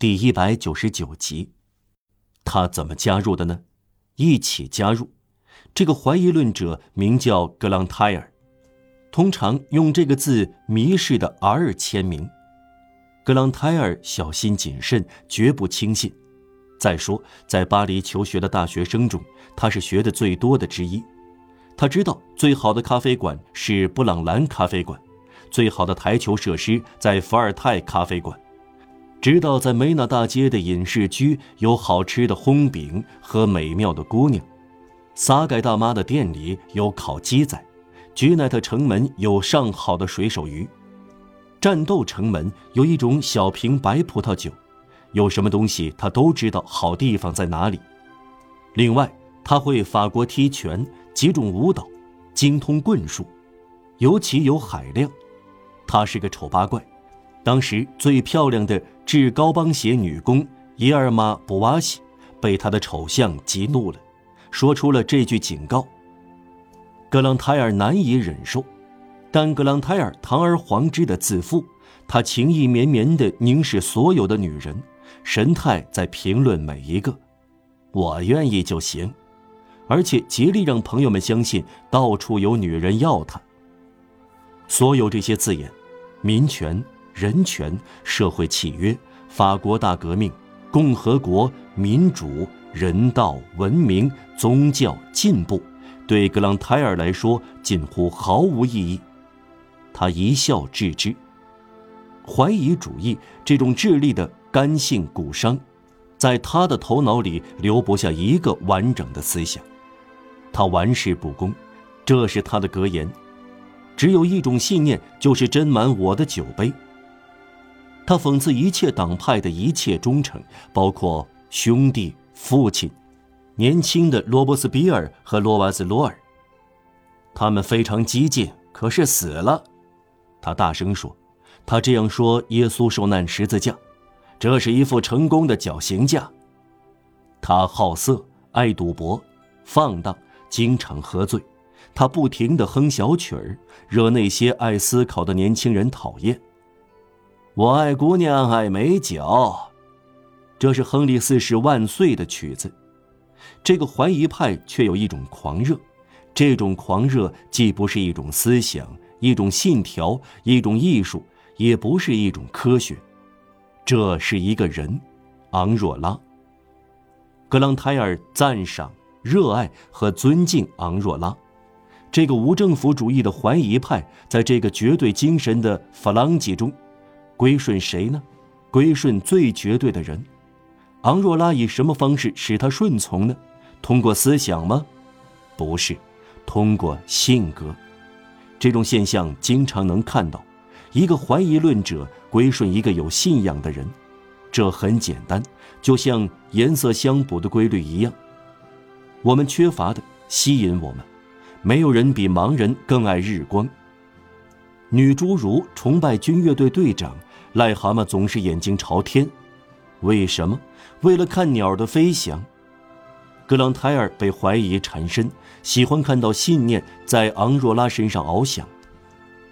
第一百九十九集。他怎么加入的呢？一起加入。这个怀疑论者名叫格朗泰尔，通常用这个字迷失的 R 签名。格朗泰尔小心谨慎，绝不轻信。再说，在巴黎求学的大学生中，他是学的最多的之一。他知道最好的咖啡馆是布朗兰咖啡馆，最好的台球设施在伏尔泰咖啡馆。知道在梅纳大街的隐士居有好吃的烘饼和美妙的姑娘，撒盖大妈的店里有烤鸡仔，居奈特城门有上好的水手鱼，战斗城门有一种小瓶白葡萄酒，有什么东西他都知道好地方在哪里。另外，他会法国踢拳，几种舞蹈，精通棍术，尤其有海量。他是个丑八怪。当时最漂亮的制高帮鞋女工伊尔玛·布瓦西被他的丑相激怒了，说出了这句警告。格朗泰尔难以忍受，但格朗泰尔堂而皇之的自负，他情意绵绵地凝视所有的女人，神态在评论每一个。我愿意就行，而且竭力让朋友们相信到处有女人要他。所有这些字眼，民权。人权、社会契约、法国大革命、共和国、民主、人道、文明、宗教、进步，对格朗泰尔来说近乎毫无意义。他一笑置之。怀疑主义这种智力的干性骨伤，在他的头脑里留不下一个完整的思想。他玩世不恭，这是他的格言。只有一种信念，就是斟满我的酒杯。他讽刺一切党派的一切忠诚，包括兄弟、父亲、年轻的罗伯斯比尔和罗瓦斯罗尔。他们非常激进，可是死了。他大声说：“他这样说，耶稣受难十字架，这是一副成功的绞刑架。”他好色，爱赌博，放荡，经常喝醉。他不停地哼小曲儿，惹那些爱思考的年轻人讨厌。我爱姑娘，爱美酒，这是亨利四世万岁的曲子。这个怀疑派却有一种狂热，这种狂热既不是一种思想、一种信条、一种艺术，也不是一种科学，这是一个人，昂若拉。格朗泰尔赞赏、热爱和尊敬昂若拉，这个无政府主义的怀疑派，在这个绝对精神的法朗吉中。归顺谁呢？归顺最绝对的人。昂若拉以什么方式使他顺从呢？通过思想吗？不是，通过性格。这种现象经常能看到：一个怀疑论者归顺一个有信仰的人。这很简单，就像颜色相补的规律一样。我们缺乏的吸引我们。没有人比盲人更爱日光。女侏儒崇拜军乐队队长。癞蛤蟆总是眼睛朝天，为什么？为了看鸟的飞翔。格朗泰尔被怀疑缠身，喜欢看到信念在昂若拉身上翱翔。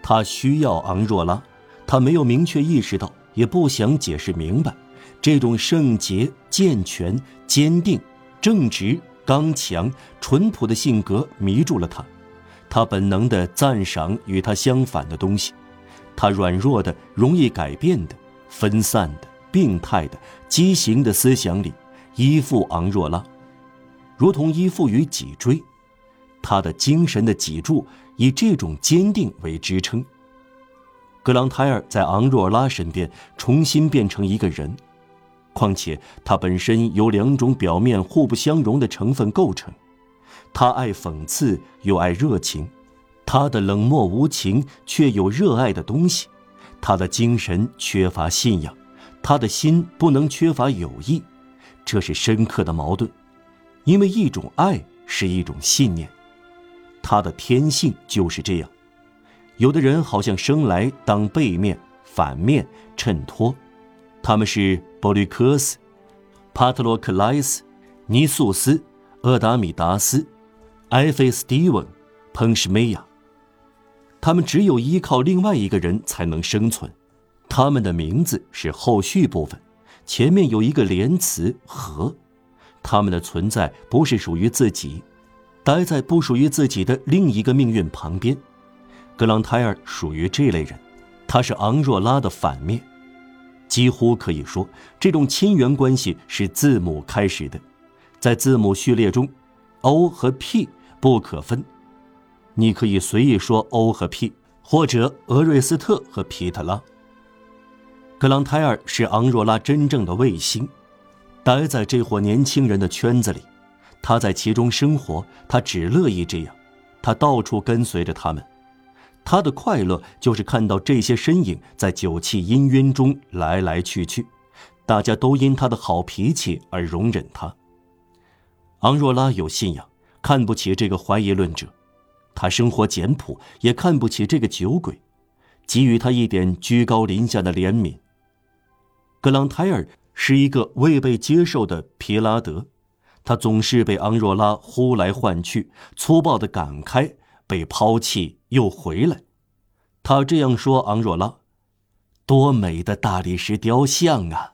他需要昂若拉，他没有明确意识到，也不想解释明白，这种圣洁、健全、坚定、正直、刚强、淳朴的性格迷住了他。他本能地赞赏与他相反的东西。他软弱的、容易改变的、分散的、病态的、畸形的思想里，依附昂若拉，如同依附于脊椎。他的精神的脊柱以这种坚定为支撑。格朗泰尔在昂若拉身边重新变成一个人，况且他本身由两种表面互不相容的成分构成，他爱讽刺又爱热情。他的冷漠无情，却有热爱的东西；他的精神缺乏信仰，他的心不能缺乏友谊。这是深刻的矛盾，因为一种爱是一种信念。他的天性就是这样。有的人好像生来当背面、反面、衬托，他们是波利克斯、帕特洛克莱斯、尼素斯、厄达米达斯、埃菲斯蒂文、彭什梅亚。他们只有依靠另外一个人才能生存，他们的名字是后续部分，前面有一个连词和，他们的存在不是属于自己，待在不属于自己的另一个命运旁边。格朗泰尔属于这类人，他是昂若拉的反面，几乎可以说这种亲缘关系是字母开始的，在字母序列中，O 和 P 不可分，你可以随意说 O 和 P，或者俄瑞斯特和皮特拉。格朗泰尔是昂若拉真正的卫星，待在这伙年轻人的圈子里，他在其中生活，他只乐意这样，他到处跟随着他们，他的快乐就是看到这些身影在酒气氤氲中来来去去，大家都因他的好脾气而容忍他。昂若拉有信仰，看不起这个怀疑论者，他生活简朴，也看不起这个酒鬼，给予他一点居高临下的怜悯。格朗泰尔是一个未被接受的皮拉德，他总是被昂若拉呼来唤去，粗暴的赶开，被抛弃又回来。他这样说：“昂若拉，多美的大理石雕像啊！”